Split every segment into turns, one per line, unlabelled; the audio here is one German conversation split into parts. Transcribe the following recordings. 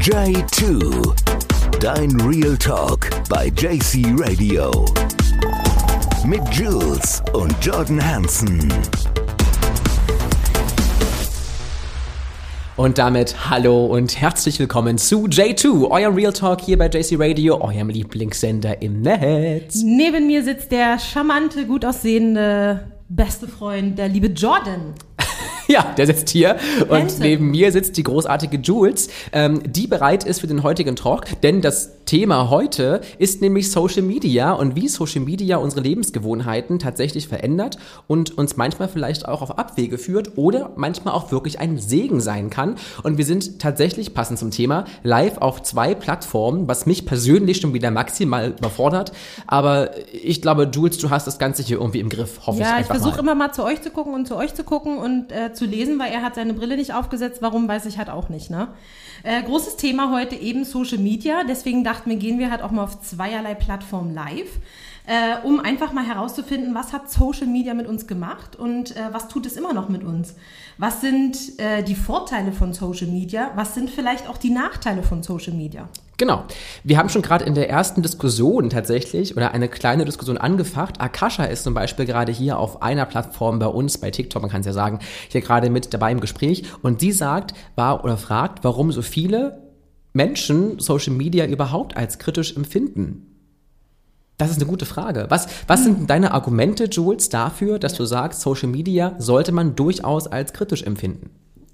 J2. Dein Real Talk bei JC Radio. Mit Jules und Jordan Hansen.
Und damit hallo und herzlich willkommen zu J2, euer Real Talk hier bei JC Radio, eurem Lieblingssender im Netz.
Neben mir sitzt der charmante, gut aussehende beste Freund, der liebe Jordan.
Ja, der sitzt hier und
Hansen.
neben mir sitzt die großartige Jules, ähm, die bereit ist für den heutigen Talk, denn das Thema heute ist nämlich Social Media und wie Social Media unsere Lebensgewohnheiten tatsächlich verändert und uns manchmal vielleicht auch auf Abwege führt oder manchmal auch wirklich ein Segen sein kann. Und wir sind tatsächlich, passend zum Thema, live auf zwei Plattformen, was mich persönlich schon wieder maximal überfordert. Aber ich glaube, Jules, du hast das Ganze hier irgendwie im Griff, hoffe ich
Ja, ich versuche immer mal zu euch zu gucken und zu euch zu gucken und äh, zu lesen, weil er hat seine Brille nicht aufgesetzt. Warum, weiß ich halt auch nicht. Ne? Äh, großes Thema heute eben Social Media. Deswegen dachten wir, gehen wir halt auch mal auf zweierlei Plattformen live. Äh, um einfach mal herauszufinden, was hat Social Media mit uns gemacht und äh, was tut es immer noch mit uns? Was sind äh, die Vorteile von Social Media? Was sind vielleicht auch die Nachteile von Social Media?
Genau. Wir haben schon gerade in der ersten Diskussion tatsächlich oder eine kleine Diskussion angefacht. Akasha ist zum Beispiel gerade hier auf einer Plattform bei uns, bei TikTok, man kann es ja sagen, hier gerade mit dabei im Gespräch. Und sie sagt, war oder fragt, warum so viele Menschen Social Media überhaupt als kritisch empfinden. Das ist eine gute Frage. Was, was sind deine Argumente, Jules, dafür, dass du sagst, Social Media sollte man durchaus als kritisch empfinden?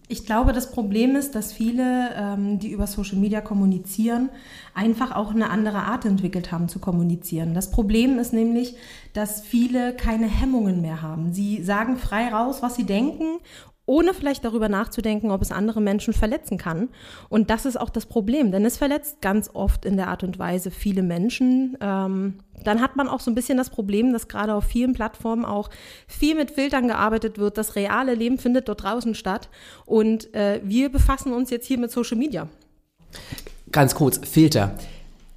Ich glaube, das Problem ist, dass viele, ähm, die über Social Media kommunizieren, einfach auch eine andere Art entwickelt haben zu kommunizieren. Das Problem ist nämlich, dass viele keine Hemmungen mehr haben. Sie sagen frei raus, was sie denken ohne vielleicht darüber nachzudenken, ob es andere Menschen verletzen kann. Und das ist auch das Problem, denn es verletzt ganz oft in der Art und Weise viele Menschen. Ähm, dann hat man auch so ein bisschen das Problem, dass gerade auf vielen Plattformen auch viel mit Filtern gearbeitet wird. Das reale Leben findet dort draußen statt. Und äh, wir befassen uns jetzt hier mit Social Media.
Ganz kurz, Filter.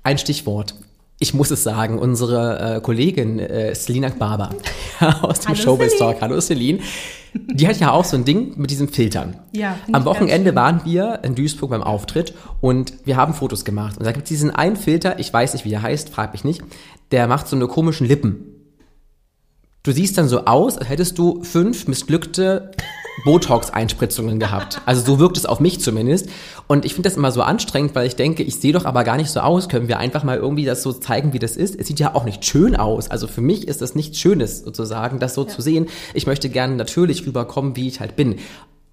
Ein Stichwort. Ich muss es sagen, unsere äh, Kollegin äh, Selina Barber aus dem
Hallo,
Showbiz. Talk, hallo Celine, die hat ja auch so ein Ding mit diesen Filtern.
Ja,
Am Wochenende waren wir in Duisburg beim Auftritt und wir haben Fotos gemacht. Und da gibt es diesen einen Filter, ich weiß nicht, wie der heißt, frag mich nicht, der macht so eine komischen Lippen. Du siehst dann so aus, als hättest du fünf missglückte Botox-Einspritzungen gehabt. Also so wirkt es auf mich zumindest. Und ich finde das immer so anstrengend, weil ich denke, ich sehe doch aber gar nicht so aus. Können wir einfach mal irgendwie das so zeigen, wie das ist? Es sieht ja auch nicht schön aus. Also für mich ist das nichts Schönes sozusagen, das so zu sehen. Ich möchte gerne natürlich rüberkommen, wie ich halt bin.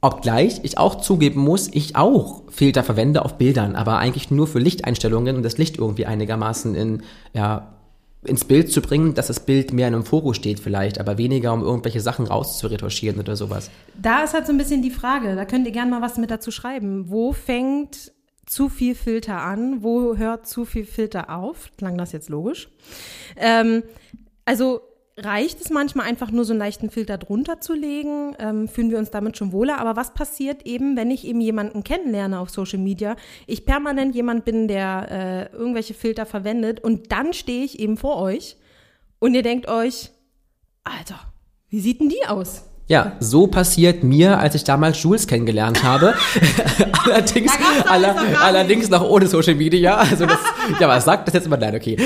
Obgleich ich auch zugeben muss, ich auch Filter verwende auf Bildern, aber eigentlich nur für Lichteinstellungen und das Licht irgendwie einigermaßen in, ja, ins Bild zu bringen, dass das Bild mehr in einem Fokus steht vielleicht, aber weniger um irgendwelche Sachen rauszuretuschieren oder sowas.
Da ist halt so ein bisschen die Frage, da könnt ihr gerne mal was mit dazu schreiben. Wo fängt zu viel Filter an? Wo hört zu viel Filter auf? Klang das jetzt logisch? Ähm, also reicht es manchmal einfach nur so einen leichten Filter drunter zu legen? Ähm, fühlen wir uns damit schon wohler? Aber was passiert eben, wenn ich eben jemanden kennenlerne auf Social Media, ich permanent jemand bin, der äh, irgendwelche Filter verwendet und dann stehe ich eben vor euch und ihr denkt euch, Alter, wie sieht denn die aus?
Ja, so passiert mir, als ich damals Jules kennengelernt habe. allerdings, aller, allerdings noch ohne Social Media. Also das, ja, was sagt das jetzt immer? Nein, okay.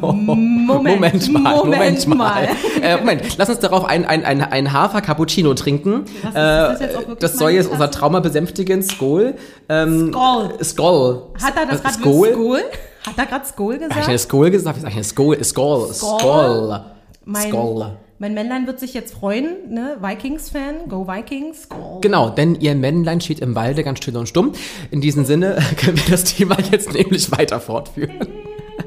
Moment,
Moment mal, Moment,
Moment
mal. Äh, Moment, lass uns darauf ein, ein, ein, ein Hafer-Cappuccino trinken.
Was ist das
Äh, das soll jetzt unser? Trauma besänftigen. Skol. Ähm,
Skol.
Skol.
Hat er das
Äh,
gerade
Skol?
Skol? Hat er gerade Skol
Hab ich
gesagt?
eine Skol gesagt? Ich eine Skol? Skol.
Skol?
Skol.
Mein,
Skol.
Mein Männlein wird sich jetzt freuen, ne? Vikings-Fan, go Vikings, Skol.
Genau, denn ihr Männlein steht im Walde ganz still und stumm. In diesem Sinne können wir das Thema jetzt nämlich weiter fortführen.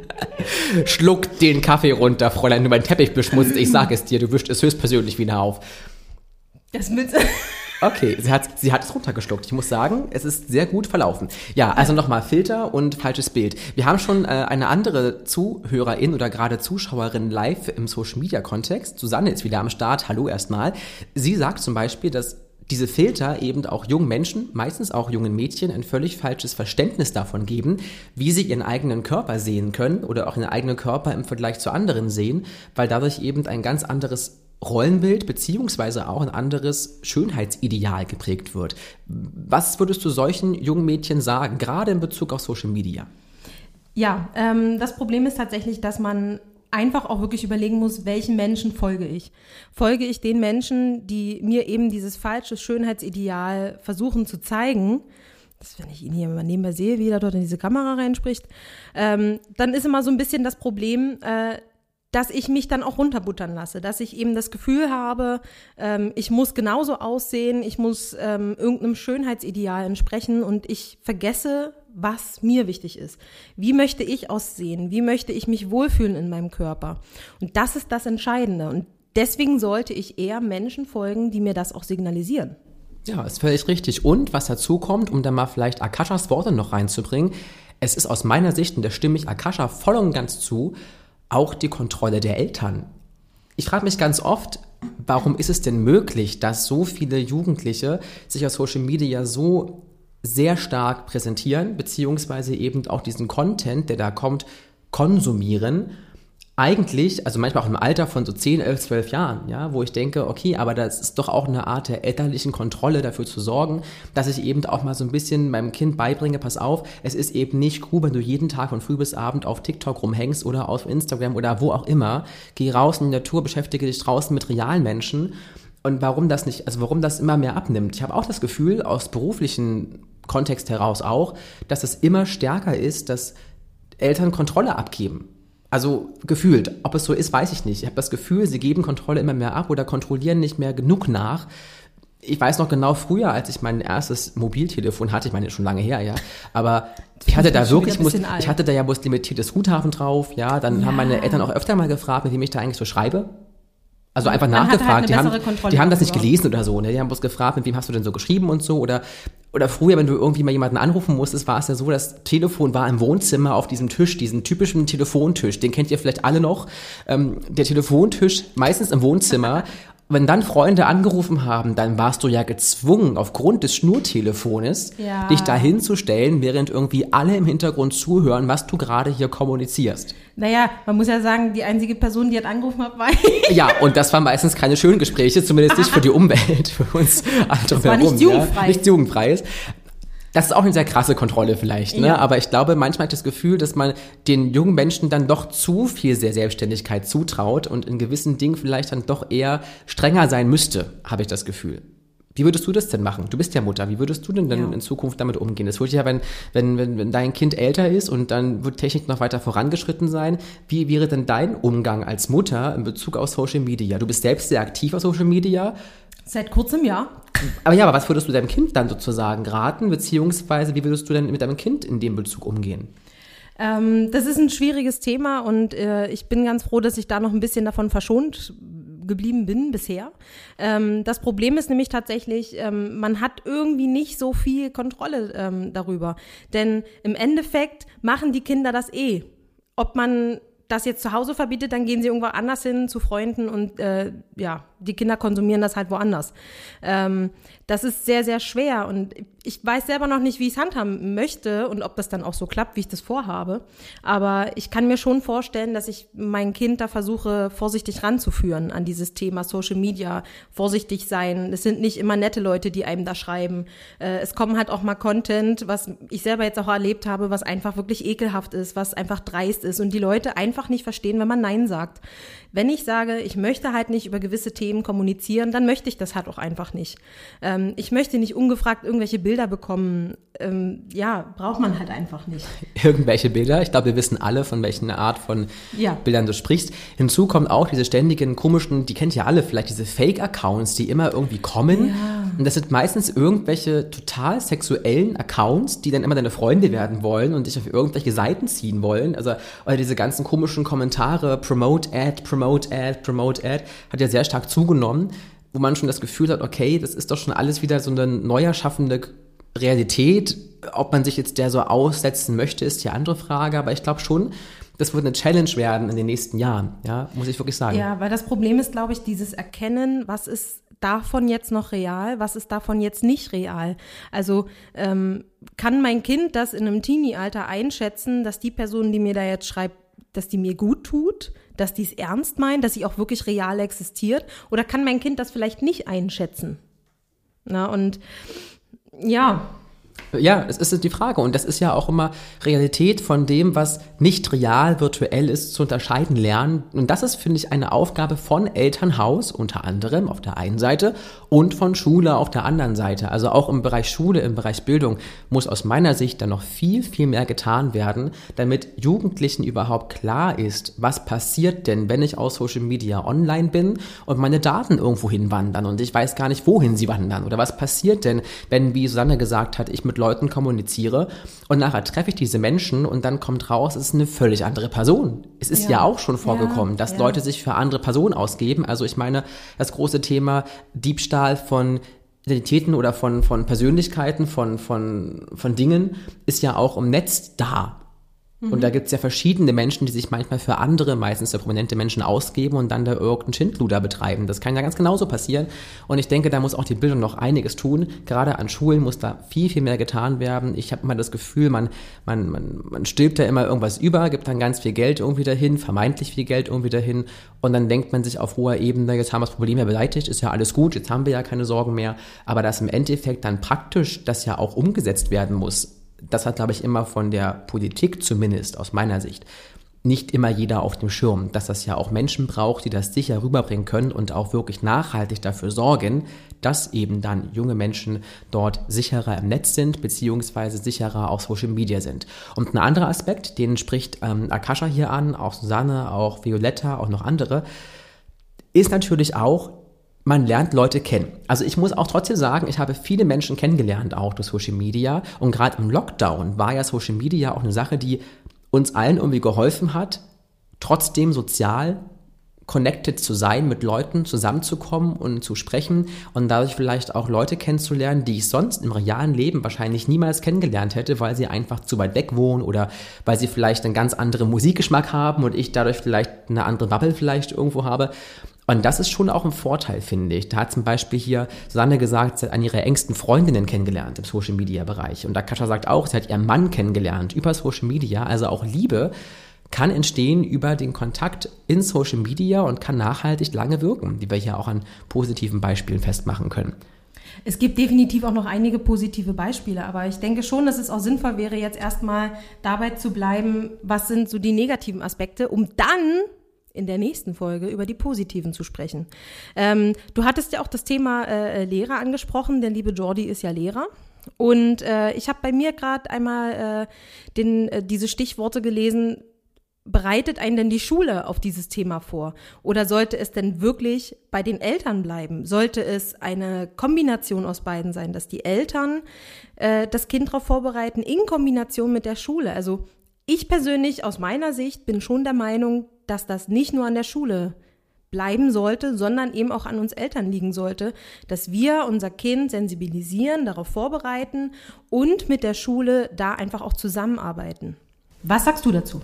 Schluck den Kaffee runter, Fräulein, du mein Teppich beschmutzt. Ich sag es dir, du wischst es höchstpersönlich wieder auf.
Das mit,
Okay, sie hat, sie hat es runtergeschluckt. Ich muss sagen, es ist sehr gut verlaufen. Ja, also nochmal Filter und falsches Bild. Wir haben schon äh, eine andere Zuhörerin oder gerade Zuschauerin live im Social Media Kontext. Susanne ist wieder am Start. Hallo erstmal. Sie sagt zum Beispiel, dass diese Filter eben auch jungen Menschen, meistens auch jungen Mädchen, ein völlig falsches Verständnis davon geben, wie sie ihren eigenen Körper sehen können oder auch ihren eigenen Körper im Vergleich zu anderen sehen, weil dadurch eben ein ganz anderes Rollenbild beziehungsweise auch ein anderes Schönheitsideal geprägt wird. Was würdest du solchen jungen Mädchen sagen, gerade in Bezug auf Social Media?
Ja, ähm, das Problem ist tatsächlich, dass man einfach auch wirklich überlegen muss, welchen Menschen folge ich. Folge ich den Menschen, die mir eben dieses falsche Schönheitsideal versuchen zu zeigen, das, wenn ich ihn hier mal nebenbei sehe, wie er dort in diese Kamera reinspricht, ähm, dann ist immer so ein bisschen das Problem, äh, dass ich mich dann auch runterbuttern lasse, dass ich eben das Gefühl habe, ähm, ich muss genauso aussehen, ich muss ähm, irgendeinem Schönheitsideal entsprechen und ich vergesse, was mir wichtig ist. Wie möchte ich aussehen? Wie möchte ich mich wohlfühlen in meinem Körper? Und das ist das Entscheidende. Und deswegen sollte ich eher Menschen folgen, die mir das auch signalisieren.
Ja, ist völlig richtig. Und was dazu kommt, um da mal vielleicht Akashas Worte noch reinzubringen, es ist aus meiner Sicht, und da stimme ich Akasha voll und ganz zu, auch die Kontrolle der Eltern. Ich frage mich ganz oft, warum ist es denn möglich, dass so viele Jugendliche sich auf Social Media so sehr stark präsentieren, beziehungsweise eben auch diesen Content, der da kommt, konsumieren eigentlich, also manchmal auch im Alter von so 10, 11, 12 Jahren, ja, wo ich denke, okay, aber das ist doch auch eine Art der elterlichen Kontrolle dafür zu sorgen, dass ich eben auch mal so ein bisschen meinem Kind beibringe, pass auf, es ist eben nicht cool, wenn du jeden Tag von früh bis abend auf TikTok rumhängst oder auf Instagram oder wo auch immer. Geh raus in die Natur, beschäftige dich draußen mit realen Menschen. Und warum das nicht, also warum das immer mehr abnimmt. Ich habe auch das Gefühl, aus beruflichen Kontext heraus auch, dass es immer stärker ist, dass Eltern Kontrolle abgeben. Also gefühlt, ob es so ist, weiß ich nicht. Ich habe das Gefühl, sie geben Kontrolle immer mehr ab oder kontrollieren nicht mehr genug nach. Ich weiß noch genau früher, als ich mein erstes Mobiltelefon hatte, ich meine schon lange her, ja, aber ich hatte da wirklich, muss, ich hatte da ja bloß limitiertes Guthaben drauf, ja, dann ja. haben meine Eltern auch öfter mal gefragt, mit wem ich da eigentlich so schreibe. Also einfach Man nachgefragt. Halt die, haben, die haben das nicht gelesen oder so, ne? Die haben bloß gefragt, mit wem hast du denn so geschrieben und so. Oder, oder früher, wenn du irgendwie mal jemanden anrufen musstest, war es ja so, das Telefon war im Wohnzimmer auf diesem Tisch, diesen typischen Telefontisch. Den kennt ihr vielleicht alle noch. Ähm, der Telefontisch, meistens im Wohnzimmer. Wenn dann Freunde angerufen haben, dann warst du ja gezwungen, aufgrund des Schnurtelefones, ja. dich da hinzustellen, während irgendwie alle im Hintergrund zuhören, was du gerade hier kommunizierst.
Naja, man muss ja sagen, die einzige Person, die hat angerufen hat, war ich.
Ja, und das waren meistens keine schönen Gespräche, zumindest nicht für die Umwelt, für uns
alle Das war nicht jugendfrei.
Ja, nicht jugendfrei ist. Das ist auch eine sehr krasse Kontrolle vielleicht, ne? Ja. Aber ich glaube, manchmal hat das Gefühl, dass man den jungen Menschen dann doch zu viel sehr Selbstständigkeit zutraut und in gewissen Dingen vielleicht dann doch eher strenger sein müsste, habe ich das Gefühl. Wie würdest du das denn machen? Du bist ja Mutter. Wie würdest du denn dann ja. in Zukunft damit umgehen? Das würde ja, wenn, wenn, wenn, wenn dein Kind älter ist und dann wird Technik noch weiter vorangeschritten sein. Wie wäre denn dein Umgang als Mutter in Bezug auf Social Media? Du bist selbst sehr aktiv auf Social Media.
Seit kurzem, ja.
Aber ja, aber was würdest du deinem Kind dann sozusagen raten? Beziehungsweise wie würdest du denn mit deinem Kind in dem Bezug umgehen?
Ähm, das ist ein schwieriges Thema und äh, ich bin ganz froh, dass ich da noch ein bisschen davon verschont geblieben bin bisher. Ähm, das Problem ist nämlich tatsächlich, ähm, man hat irgendwie nicht so viel Kontrolle ähm, darüber. Denn im Endeffekt machen die Kinder das eh. Ob man das jetzt zu Hause verbietet, dann gehen sie irgendwo anders hin zu Freunden und äh, ja, die Kinder konsumieren das halt woanders. Ähm, das ist sehr, sehr schwer und ich weiß selber noch nicht, wie ich es handhaben möchte und ob das dann auch so klappt, wie ich das vorhabe. Aber ich kann mir schon vorstellen, dass ich mein Kind da versuche, vorsichtig ranzuführen an dieses Thema Social Media, vorsichtig sein. Es sind nicht immer nette Leute, die einem da schreiben. Äh, es kommen halt auch mal Content, was ich selber jetzt auch erlebt habe, was einfach wirklich ekelhaft ist, was einfach dreist ist und die Leute einfach nicht verstehen, wenn man Nein sagt. Wenn ich sage, ich möchte halt nicht über gewisse Themen kommunizieren, dann möchte ich das halt auch einfach nicht. Ähm, ich möchte nicht ungefragt irgendwelche Bilder bekommen. Ähm, ja, braucht man halt einfach nicht.
Irgendwelche Bilder. Ich glaube, wir wissen alle, von welchen Art von ja. Bildern du sprichst. Hinzu kommt auch diese ständigen komischen, die kennt ihr alle vielleicht, diese Fake-Accounts, die immer irgendwie kommen. Ja. Und das sind meistens irgendwelche total sexuellen Accounts, die dann immer deine Freunde werden wollen und dich auf irgendwelche Seiten ziehen wollen. Also, oder diese ganzen komischen Kommentare, Promote Ad, Promote Promote Ad, Promote Ad, hat ja sehr stark zugenommen, wo man schon das Gefühl hat, okay, das ist doch schon alles wieder so eine neu erschaffende Realität. Ob man sich jetzt der so aussetzen möchte, ist die andere Frage, aber ich glaube schon, das wird eine Challenge werden in den nächsten Jahren, ja, muss ich wirklich sagen.
Ja, weil das Problem ist, glaube ich, dieses Erkennen, was ist davon jetzt noch real, was ist davon jetzt nicht real. Also ähm, kann mein Kind das in einem Teenie-Alter einschätzen, dass die Person, die mir da jetzt schreibt, dass die mir gut tut, dass die es ernst meinen, dass sie auch wirklich real existiert? Oder kann mein Kind das vielleicht nicht einschätzen? Na, und ja,
ja, das ist die Frage. Und das ist ja auch immer Realität von dem, was nicht real virtuell ist, zu unterscheiden lernen. Und das ist, finde ich, eine Aufgabe von Elternhaus unter anderem auf der einen Seite und von Schule auf der anderen Seite. Also auch im Bereich Schule, im Bereich Bildung muss aus meiner Sicht dann noch viel, viel mehr getan werden, damit Jugendlichen überhaupt klar ist, was passiert denn, wenn ich aus Social Media online bin und meine Daten irgendwo hinwandern und ich weiß gar nicht, wohin sie wandern. Oder was passiert denn, wenn, wie Susanne gesagt hat, ich mit Leuten kommuniziere und nachher treffe ich diese Menschen und dann kommt raus, es ist eine völlig andere Person. Es ist ja, ja auch schon vorgekommen, ja, dass ja. Leute sich für andere Personen ausgeben. Also ich meine, das große Thema Diebstahl von Identitäten oder von, von Persönlichkeiten, von, von, von Dingen ist ja auch im Netz da. Und da mhm. gibt es ja verschiedene Menschen, die sich manchmal für andere, meistens für prominente Menschen ausgeben und dann da irgendeinen Schindluder betreiben. Das kann ja ganz genauso passieren. Und ich denke, da muss auch die Bildung noch einiges tun. Gerade an Schulen muss da viel, viel mehr getan werden. Ich habe immer das Gefühl, man, man, man, man stülpt da immer irgendwas über, gibt dann ganz viel Geld irgendwie dahin, vermeintlich viel Geld irgendwie dahin. Und dann denkt man sich auf hoher Ebene, jetzt haben wir das Problem ja beseitigt, ist ja alles gut, jetzt haben wir ja keine Sorgen mehr. Aber dass im Endeffekt dann praktisch das ja auch umgesetzt werden muss, das hat, glaube ich, immer von der Politik zumindest aus meiner Sicht nicht immer jeder auf dem Schirm, dass das ja auch Menschen braucht, die das sicher rüberbringen können und auch wirklich nachhaltig dafür sorgen, dass eben dann junge Menschen dort sicherer im Netz sind, beziehungsweise sicherer auf Social Media sind. Und ein anderer Aspekt, den spricht ähm, Akasha hier an, auch Susanne, auch Violetta, auch noch andere, ist natürlich auch, man lernt Leute kennen. Also ich muss auch trotzdem sagen, ich habe viele Menschen kennengelernt, auch durch Social Media. Und gerade im Lockdown war ja Social Media auch eine Sache, die uns allen irgendwie geholfen hat, trotzdem sozial connected zu sein, mit Leuten zusammenzukommen und zu sprechen und dadurch vielleicht auch Leute kennenzulernen, die ich sonst im realen Leben wahrscheinlich niemals kennengelernt hätte, weil sie einfach zu weit weg wohnen oder weil sie vielleicht einen ganz anderen Musikgeschmack haben und ich dadurch vielleicht eine andere Bubble vielleicht irgendwo habe. Und das ist schon auch ein Vorteil, finde ich. Da hat zum Beispiel hier Susanne gesagt, sie hat eine ihrer engsten Freundinnen kennengelernt im Social Media Bereich. Und Akasha sagt auch, sie hat ihren Mann kennengelernt über Social Media, also auch Liebe kann entstehen über den Kontakt in Social Media und kann nachhaltig lange wirken, die wir hier auch an positiven Beispielen festmachen können.
Es gibt definitiv auch noch einige positive Beispiele, aber ich denke schon, dass es auch sinnvoll wäre, jetzt erstmal dabei zu bleiben, was sind so die negativen Aspekte, um dann in der nächsten Folge über die positiven zu sprechen. Ähm, du hattest ja auch das Thema äh, Lehrer angesprochen, denn liebe Jordi ist ja Lehrer. Und äh, ich habe bei mir gerade einmal äh, den, äh, diese Stichworte gelesen, bereitet einen denn die Schule auf dieses Thema vor? Oder sollte es denn wirklich bei den Eltern bleiben? Sollte es eine Kombination aus beiden sein, dass die Eltern äh, das Kind darauf vorbereiten in Kombination mit der Schule? Also ich persönlich aus meiner Sicht bin schon der Meinung, dass das nicht nur an der Schule bleiben sollte, sondern eben auch an uns Eltern liegen sollte, dass wir unser Kind sensibilisieren, darauf vorbereiten und mit der Schule da einfach auch zusammenarbeiten. Was sagst du dazu?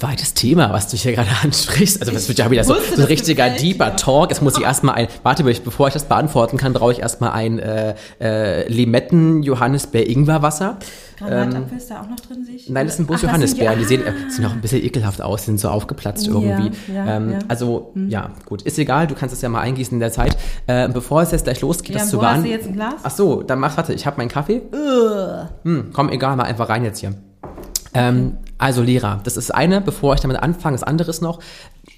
Weites Thema, was du hier gerade ansprichst. Also das wird ja wieder so, so ein richtiger deeper Talk. Es muss ich erstmal ein, warte, bevor ich das beantworten kann, brauche ich erstmal ein äh, äh, Limetten Johannisbeer Ingwer Wasser.
Granatapfel ähm, ist da auch noch drin, sehe ich?
Nein, das sind bloß Johannisbeeren. Die, die sehen, äh, sehen auch ein bisschen ekelhaft aus, sind so aufgeplatzt irgendwie. Ja, ähm, ja. Also, hm. ja, gut. Ist egal, du kannst es ja mal eingießen in der Zeit. Äh, bevor es jetzt gleich losgeht, ja, das zu beantworten. Hast du jetzt ein Glas? Ach so, dann mach, warte, ich habe meinen Kaffee. Hm, komm, egal, mal einfach rein jetzt hier. Ähm, also Lehrer, das ist eine, bevor ich damit anfange, das andere ist noch,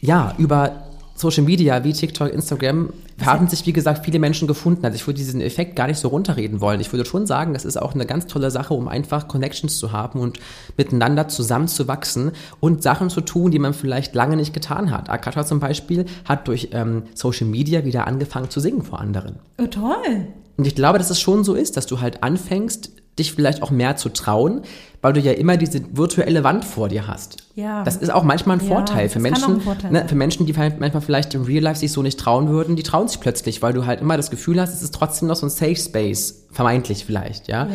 ja, über Social Media wie TikTok, Instagram haben sich, wie gesagt, viele Menschen gefunden. Also ich würde diesen Effekt gar nicht so runterreden wollen. Ich würde schon sagen, das ist auch eine ganz tolle Sache, um einfach Connections zu haben und miteinander zusammenzuwachsen und Sachen zu tun, die man vielleicht lange nicht getan hat. Akata zum Beispiel hat durch ähm, Social Media wieder angefangen zu singen vor anderen.
Oh, toll.
Und ich glaube, dass es schon so ist, dass du halt anfängst, dich vielleicht auch mehr zu trauen, weil du ja immer diese virtuelle Wand vor dir hast. Ja. Das ist auch manchmal ein ja, Vorteil für Menschen, Vorteil ne, für Menschen, die manchmal vielleicht im Real Life sich so nicht trauen würden, die trauen sich plötzlich, weil du halt immer das Gefühl hast, es ist trotzdem noch so ein Safe Space, vermeintlich vielleicht, ja. ja.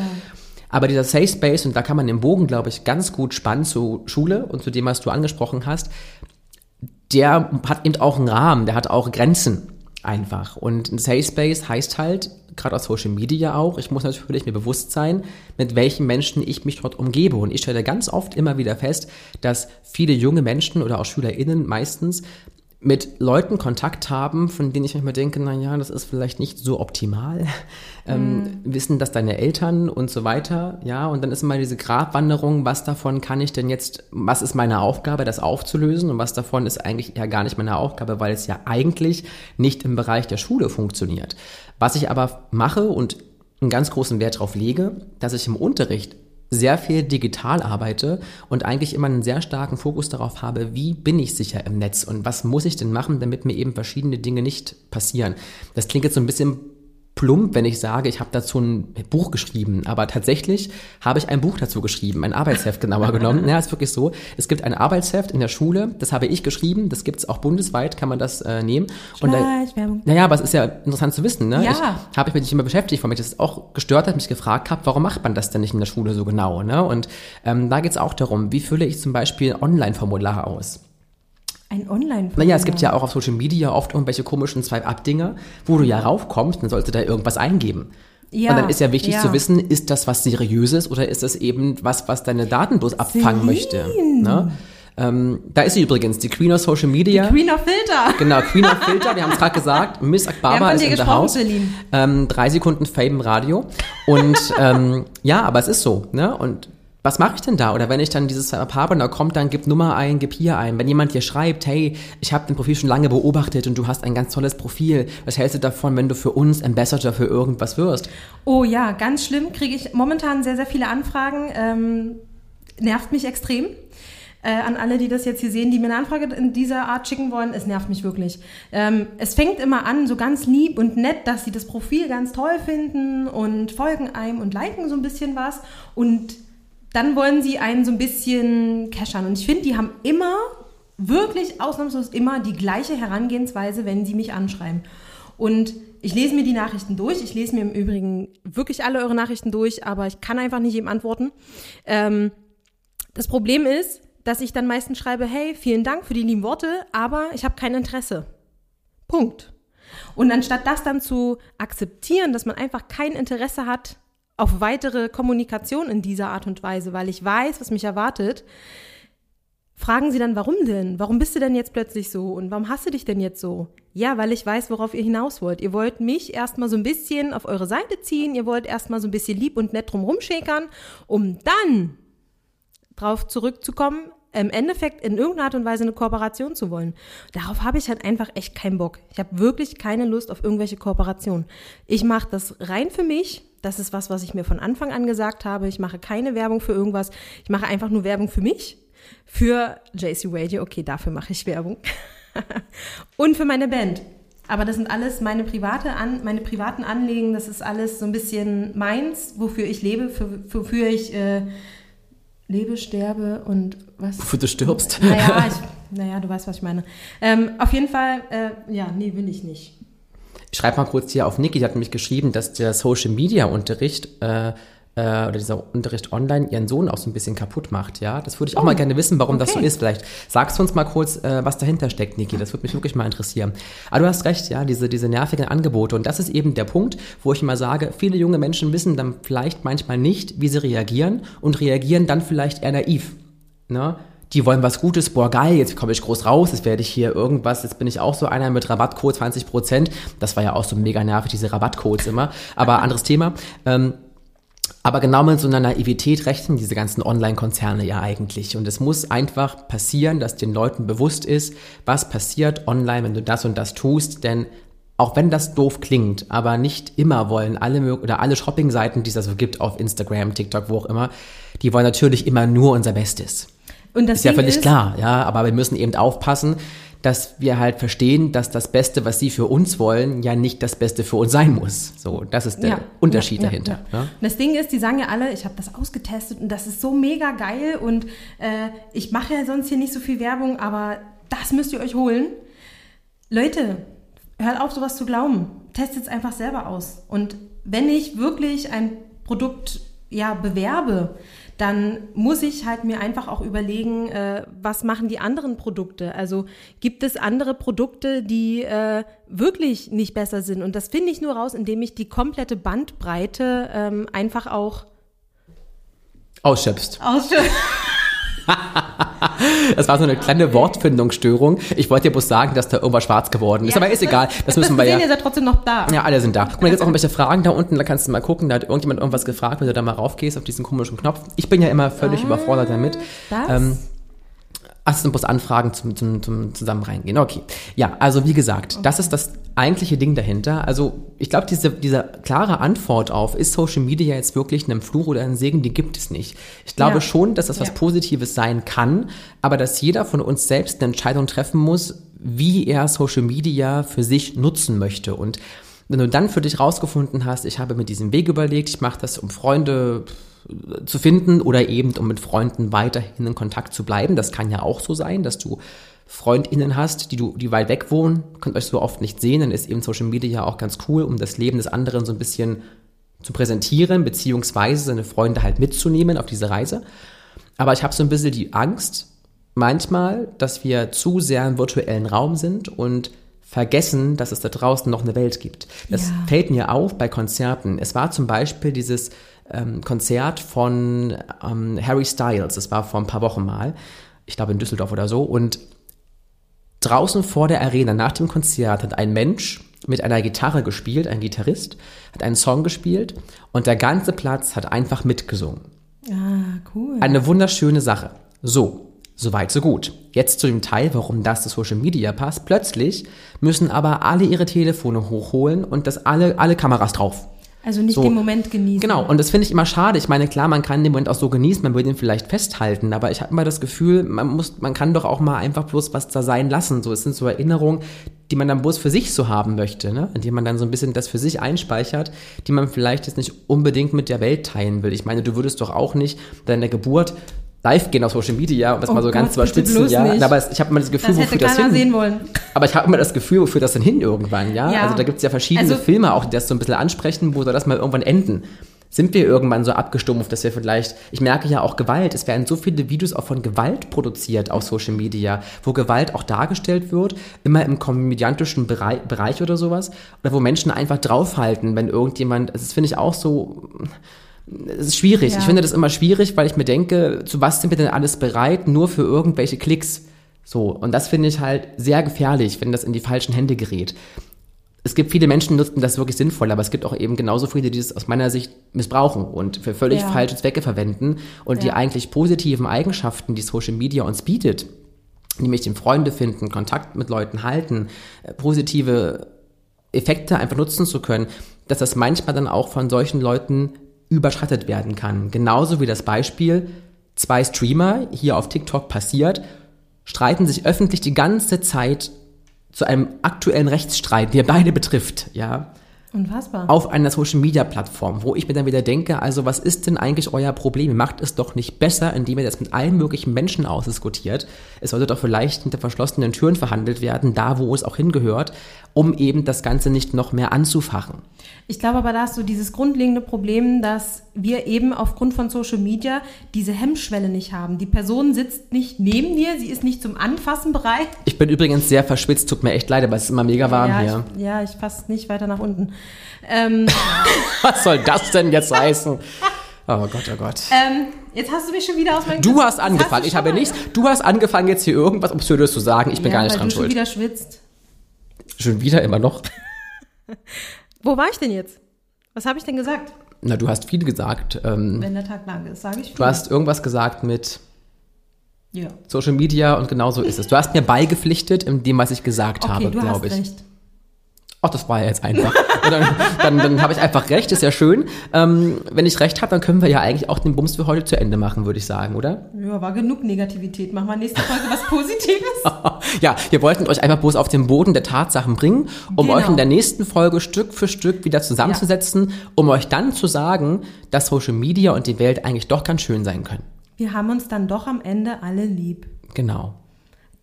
Aber dieser Safe Space, und da kann man den Bogen, glaube ich, ganz gut spannen zu Schule und zu dem, was du angesprochen hast, der hat eben auch einen Rahmen, der hat auch Grenzen. Einfach. Und ein Safe Space heißt halt, gerade auf Social Media auch, ich muss natürlich mir bewusst sein, mit welchen Menschen ich mich dort umgebe. Und ich stelle ganz oft immer wieder fest, dass viele junge Menschen oder auch SchülerInnen meistens mit Leuten Kontakt haben, von denen ich manchmal denke, na ja, das ist vielleicht nicht so optimal. Ähm, mm. Wissen das deine Eltern und so weiter, ja, und dann ist immer diese Grabwanderung, was davon kann ich denn jetzt, was ist meine Aufgabe, das aufzulösen und was davon ist eigentlich ja gar nicht meine Aufgabe, weil es ja eigentlich nicht im Bereich der Schule funktioniert. Was ich aber mache und einen ganz großen Wert darauf lege, dass ich im Unterricht sehr viel digital arbeite und eigentlich immer einen sehr starken Fokus darauf habe, wie bin ich sicher im Netz und was muss ich denn machen, damit mir eben verschiedene Dinge nicht passieren. Das klingt jetzt so ein bisschen plump, wenn ich sage, ich habe dazu ein Buch geschrieben. Aber tatsächlich habe ich ein Buch dazu geschrieben, ein Arbeitsheft genauer genommen. Ja, ist wirklich so. Es gibt ein Arbeitsheft in der Schule, das habe ich geschrieben, das gibt es auch bundesweit, kann man das äh, nehmen. Und da, naja, aber es ist ja interessant zu wissen. Ne?
Ja.
Ich habe mich nicht immer beschäftigt, weil mich das auch gestört hat, mich gefragt habe, warum macht man das denn nicht in der Schule so genau? Ne? Und ähm, da geht es auch darum, wie fülle ich zum Beispiel Online-Formulare aus?
Ein online -Formular.
Naja, es gibt ja auch auf Social Media oft irgendwelche komischen Swipe-Up-Dinger, wo du ja raufkommst, dann sollst du da irgendwas eingeben. Ja, und dann ist ja wichtig ja. zu wissen, ist das was Seriöses oder ist das eben was, was deine Daten bloß abfangen Celine. möchte? Ne? Ähm, da ist sie übrigens, die Queen of Social Media.
Die Queen of Filter.
Genau, Queen of Filter. Wir haben es gerade gesagt. Miss Akbaba ist in der Haus. Ähm, drei Sekunden Fame im Radio. Und ähm, ja, aber es ist so. Ne? Und was mache ich denn da? Oder wenn ich dann dieses Setup habe und da kommt dann, gib Nummer ein, gib hier ein. Wenn jemand dir schreibt, hey, ich habe dein Profil schon lange beobachtet und du hast ein ganz tolles Profil, was hältst du davon, wenn du für uns Ambassador für irgendwas wirst?
Oh ja, ganz schlimm, kriege ich momentan sehr, sehr viele Anfragen. Ähm, nervt mich extrem. Äh, an alle, die das jetzt hier sehen, die mir eine Anfrage in dieser Art schicken wollen, es nervt mich wirklich. Ähm, es fängt immer an, so ganz lieb und nett, dass sie das Profil ganz toll finden und folgen einem und liken so ein bisschen was. Und dann wollen sie einen so ein bisschen cashern. Und ich finde, die haben immer, wirklich ausnahmslos immer die gleiche Herangehensweise, wenn sie mich anschreiben. Und ich lese mir die Nachrichten durch. Ich lese mir im Übrigen wirklich alle eure Nachrichten durch, aber ich kann einfach nicht jedem antworten. Ähm, das Problem ist, dass ich dann meistens schreibe, hey, vielen Dank für die lieben Worte, aber ich habe kein Interesse. Punkt. Und anstatt das dann zu akzeptieren, dass man einfach kein Interesse hat, auf weitere Kommunikation in dieser Art und Weise, weil ich weiß, was mich erwartet, fragen sie dann, warum denn? Warum bist du denn jetzt plötzlich so? Und warum hast du dich denn jetzt so? Ja, weil ich weiß, worauf ihr hinaus wollt. Ihr wollt mich erstmal so ein bisschen auf eure Seite ziehen, ihr wollt erstmal so ein bisschen lieb und nett drum rumschäkern, um dann drauf zurückzukommen, im Endeffekt in irgendeiner Art und Weise eine Kooperation zu wollen. Darauf habe ich halt einfach echt keinen Bock. Ich habe wirklich keine Lust auf irgendwelche Kooperationen. Ich mache das rein für mich, das ist was, was ich mir von Anfang an gesagt habe. Ich mache keine Werbung für irgendwas. Ich mache einfach nur Werbung für mich, für JC Radio. Okay, dafür mache ich Werbung. und für meine Band. Aber das sind alles meine private An meine privaten Anliegen. Das ist alles so ein bisschen meins, wofür ich lebe, für, wofür ich äh, lebe, sterbe und was.
Wofür du stirbst.
Naja, ich, naja, du weißt, was ich meine. Ähm, auf jeden Fall, äh, ja, nee, will ich nicht.
Ich schreibe mal kurz hier auf Niki, die hat nämlich geschrieben, dass der Social Media Unterricht äh, äh, oder dieser Unterricht online ihren Sohn auch so ein bisschen kaputt macht, ja. Das würde ich auch oh, mal gerne wissen, warum okay. das so ist. Vielleicht sagst du uns mal kurz, äh, was dahinter steckt, Niki. Das würde mich wirklich mal interessieren. Aber du hast recht, ja, diese, diese nervigen Angebote. Und das ist eben der Punkt, wo ich immer sage, viele junge Menschen wissen dann vielleicht manchmal nicht, wie sie reagieren und reagieren dann vielleicht eher naiv. Ne? Die wollen was Gutes, boah geil, jetzt komme ich groß raus, jetzt werde ich hier irgendwas, jetzt bin ich auch so einer mit Rabattcode 20 Prozent. Das war ja auch so mega nervig, diese Rabattcodes immer. Aber anderes Thema. Ähm, aber genau mit so einer Naivität rechnen diese ganzen Online-Konzerne ja eigentlich. Und es muss einfach passieren, dass den Leuten bewusst ist, was passiert online, wenn du das und das tust. Denn auch wenn das doof klingt, aber nicht immer wollen alle oder alle Shopping-Seiten, die es also gibt auf Instagram, TikTok, wo auch immer, die wollen natürlich immer nur unser Bestes. Und das ist ja völlig ist, klar, ja, aber wir müssen eben aufpassen, dass wir halt verstehen, dass das Beste, was sie für uns wollen, ja nicht das Beste für uns sein muss. So, das ist der ja, Unterschied ja, dahinter.
Ja. Das Ding ist, die sagen ja alle, ich habe das ausgetestet und das ist so mega geil und äh, ich mache ja sonst hier nicht so viel Werbung, aber das müsst ihr euch holen. Leute, hört auf, sowas zu glauben. Testet es einfach selber aus. Und wenn ich wirklich ein Produkt ja bewerbe, dann muss ich halt mir einfach auch überlegen, äh, was machen die anderen Produkte? Also gibt es andere Produkte, die äh, wirklich nicht besser sind? Und das finde ich nur raus, indem ich die komplette Bandbreite ähm, einfach auch
Ausschöpfst.
ausschöpfe.
Das war so eine kleine Wortfindungsstörung. Ich wollte dir bloß sagen, dass da irgendwas schwarz geworden ist. Aber ist egal. Das müssen wir
sehen,
ja.
ihr seid trotzdem noch da.
Ja, alle sind da. Guck mal, jetzt auch irgendwelche Fragen da unten. Da kannst du mal gucken. Da hat irgendjemand irgendwas gefragt, wenn du da mal raufgehst auf diesen komischen Knopf. Ich bin ja immer völlig überfordert damit.
Das?
Ähm, Ach, das sind bloß Anfragen zum, zum, zum zusammen reingehen. Okay. Ja, also wie gesagt, das ist das eigentliche Ding dahinter. Also ich glaube, diese, diese klare Antwort auf, ist Social Media jetzt wirklich ein Fluch oder ein Segen, die gibt es nicht. Ich glaube
Ja.
schon, dass das was
Ja.
Positives sein kann, aber dass jeder von uns selbst eine Entscheidung treffen muss, wie er Social Media für sich nutzen möchte. Und wenn du dann für dich rausgefunden hast, ich habe mir diesen Weg überlegt, ich mache das, um Freunde zu finden oder eben um mit Freunden weiterhin in Kontakt zu bleiben. Das kann ja auch so sein, dass du FreundInnen hast, die du, die weit weg wohnen, könnt euch so oft nicht sehen, dann ist eben Social Media ja auch ganz cool, um das Leben des anderen so ein bisschen zu präsentieren, beziehungsweise seine Freunde halt mitzunehmen auf diese Reise. Aber ich habe so ein bisschen die Angst, manchmal, dass wir zu sehr im virtuellen Raum sind und vergessen, dass es da draußen noch eine Welt gibt. Das
Ja.
fällt mir auf bei Konzerten. Es war zum Beispiel dieses ähm, Konzert von ähm, Harry Styles. Das war vor ein paar Wochen mal. Ich glaube in Düsseldorf oder so. Und draußen vor der Arena nach dem Konzert hat ein Mensch mit einer Gitarre gespielt, ein Gitarrist, hat einen Song gespielt und der ganze Platz hat einfach mitgesungen.
Ah, cool.
Eine wunderschöne Sache. So, soweit, so gut. Jetzt zu dem Teil, warum das zu Social Media passt. Plötzlich müssen aber alle ihre Telefone hochholen und das alle, alle Kameras drauf.
Also nicht
So.
den Moment genießen.
Genau, und das finde ich immer schade. Ich meine, klar, man kann den Moment auch so genießen, man will ihn vielleicht festhalten, aber ich habe immer das Gefühl, man muss, man kann doch auch mal einfach bloß was da sein lassen. So, es sind so Erinnerungen, die man dann bloß für sich so haben möchte, ne? Indem man dann so ein bisschen das für sich einspeichert, die man vielleicht jetzt nicht unbedingt mit der Welt teilen will. Ich meine, du würdest doch auch nicht deine Geburt live gehen auf Social Media, um das
Oh
mal so ganz zu
Gott,
überspitzen, ja.
nicht.
Aber es, ich habe immer das Gefühl,
Das
wofür das hin.
sehen wollen.
Aber ich habe immer das Gefühl, wofür das denn hin irgendwann, ja?
Ja.
Also da gibt's ja verschiedene
Also-
Filme auch, die das so ein bisschen ansprechen, wo soll das mal irgendwann enden? Sind wir irgendwann so abgestumpft, dass wir vielleicht, ich merke ja auch Gewalt, es werden so viele Videos auch von Gewalt produziert auf Social Media, wo Gewalt auch dargestellt wird, immer im komödiantischen Bereich, Bereich oder sowas, oder wo Menschen einfach draufhalten, wenn irgendjemand, das finde ich auch so, es ist schwierig.
Ja.
Ich finde das immer schwierig, weil ich mir denke, zu was sind wir denn alles bereit, nur für irgendwelche Klicks? So, und das finde ich halt sehr gefährlich, wenn das in die falschen Hände gerät. Es gibt viele Menschen, die nutzen das wirklich sinnvoll, aber es gibt auch eben genauso viele, die das aus meiner Sicht missbrauchen und für völlig
Ja.
falsche Zwecke verwenden und die
Ja.
eigentlich positiven Eigenschaften, die Social Media uns bietet, nämlich den Freunde finden, Kontakt mit Leuten halten, äh, positive Effekte einfach nutzen zu können, dass das manchmal dann auch von solchen Leuten überschattet werden kann. Genauso wie das Beispiel, zwei Streamer hier auf TikTok passiert, streiten sich öffentlich die ganze Zeit zu einem aktuellen Rechtsstreit, der beide betrifft, ja
Unfassbar.
auf einer Social Media Plattform, wo ich mir dann wieder denke, also was ist denn eigentlich euer Problem? Ihr macht es doch nicht besser, indem ihr das mit allen möglichen Menschen ausdiskutiert. Es sollte doch vielleicht hinter verschlossenen Türen verhandelt werden, da wo es auch hingehört, um eben das Ganze nicht noch mehr anzufachen.
Ich glaube aber, da hast du dieses grundlegende Problem, dass wir eben aufgrund von Social Media diese Hemmschwelle nicht haben. Die Person sitzt nicht neben dir, sie ist nicht zum Anfassen bereit.
Ich bin übrigens sehr verschwitzt, tut mir echt leid, aber es ist immer mega warm
ja,
hier.
Ich, ja, ich fasse nicht weiter nach unten. Ähm,
Was soll das denn jetzt heißen? Oh Gott, oh Gott.
ähm, jetzt hast du mich schon wieder aus meinem
Du hast angefangen,
du
ich habe nichts. Du hast angefangen, jetzt hier irgendwas Absurdes zu sagen. Ich bin
ja,
gar nicht dran
du schon
schuld.
wieder schwitzt.
Schon wieder immer noch.
Wo war ich denn jetzt? Was habe ich denn gesagt?
Na, du hast viel gesagt. Ähm,
Wenn der Tag lang ist, sage ich viel.
du hast irgendwas gesagt mit
Ja.
Social Media und genau so ist es. Du hast mir beigepflichtet in dem, was ich gesagt
Okay,
habe,
du hast
glaube ich.
recht.
Ach, das war ja jetzt einfach. Und dann dann, dann habe ich einfach recht, ist ja schön. Ähm, wenn ich recht habe, dann können wir ja eigentlich auch den Bums für heute zu Ende machen, würde ich sagen, oder?
Ja, war genug Negativität. Machen wir nächste Folge was Positives.
ja, wir wollten euch einfach bloß auf den Boden der Tatsachen bringen, um
Genau.
euch in der nächsten Folge Stück für Stück wieder zusammenzusetzen, um euch dann zu sagen, dass Social Media und die Welt eigentlich doch ganz schön sein können.
Wir haben uns dann doch am Ende alle lieb.
Genau.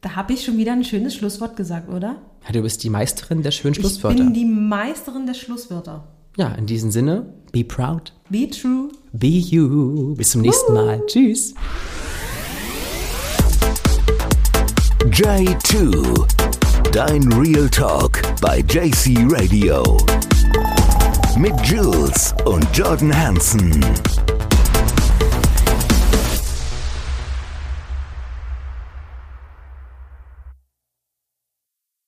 Da habe ich schon wieder ein schönes Schlusswort gesagt, oder?
Ja, du bist die Meisterin der schönen
Ich
Schlusswörter.
bin die Meisterin der Schlusswörter.
ja, in diesem Sinne, be proud,
Be true.
be you. Bis zum nächsten Mal. Tschüss.
J2. Dein Real Talk bei JC Radio. Mit Jules und Jordan Hansen.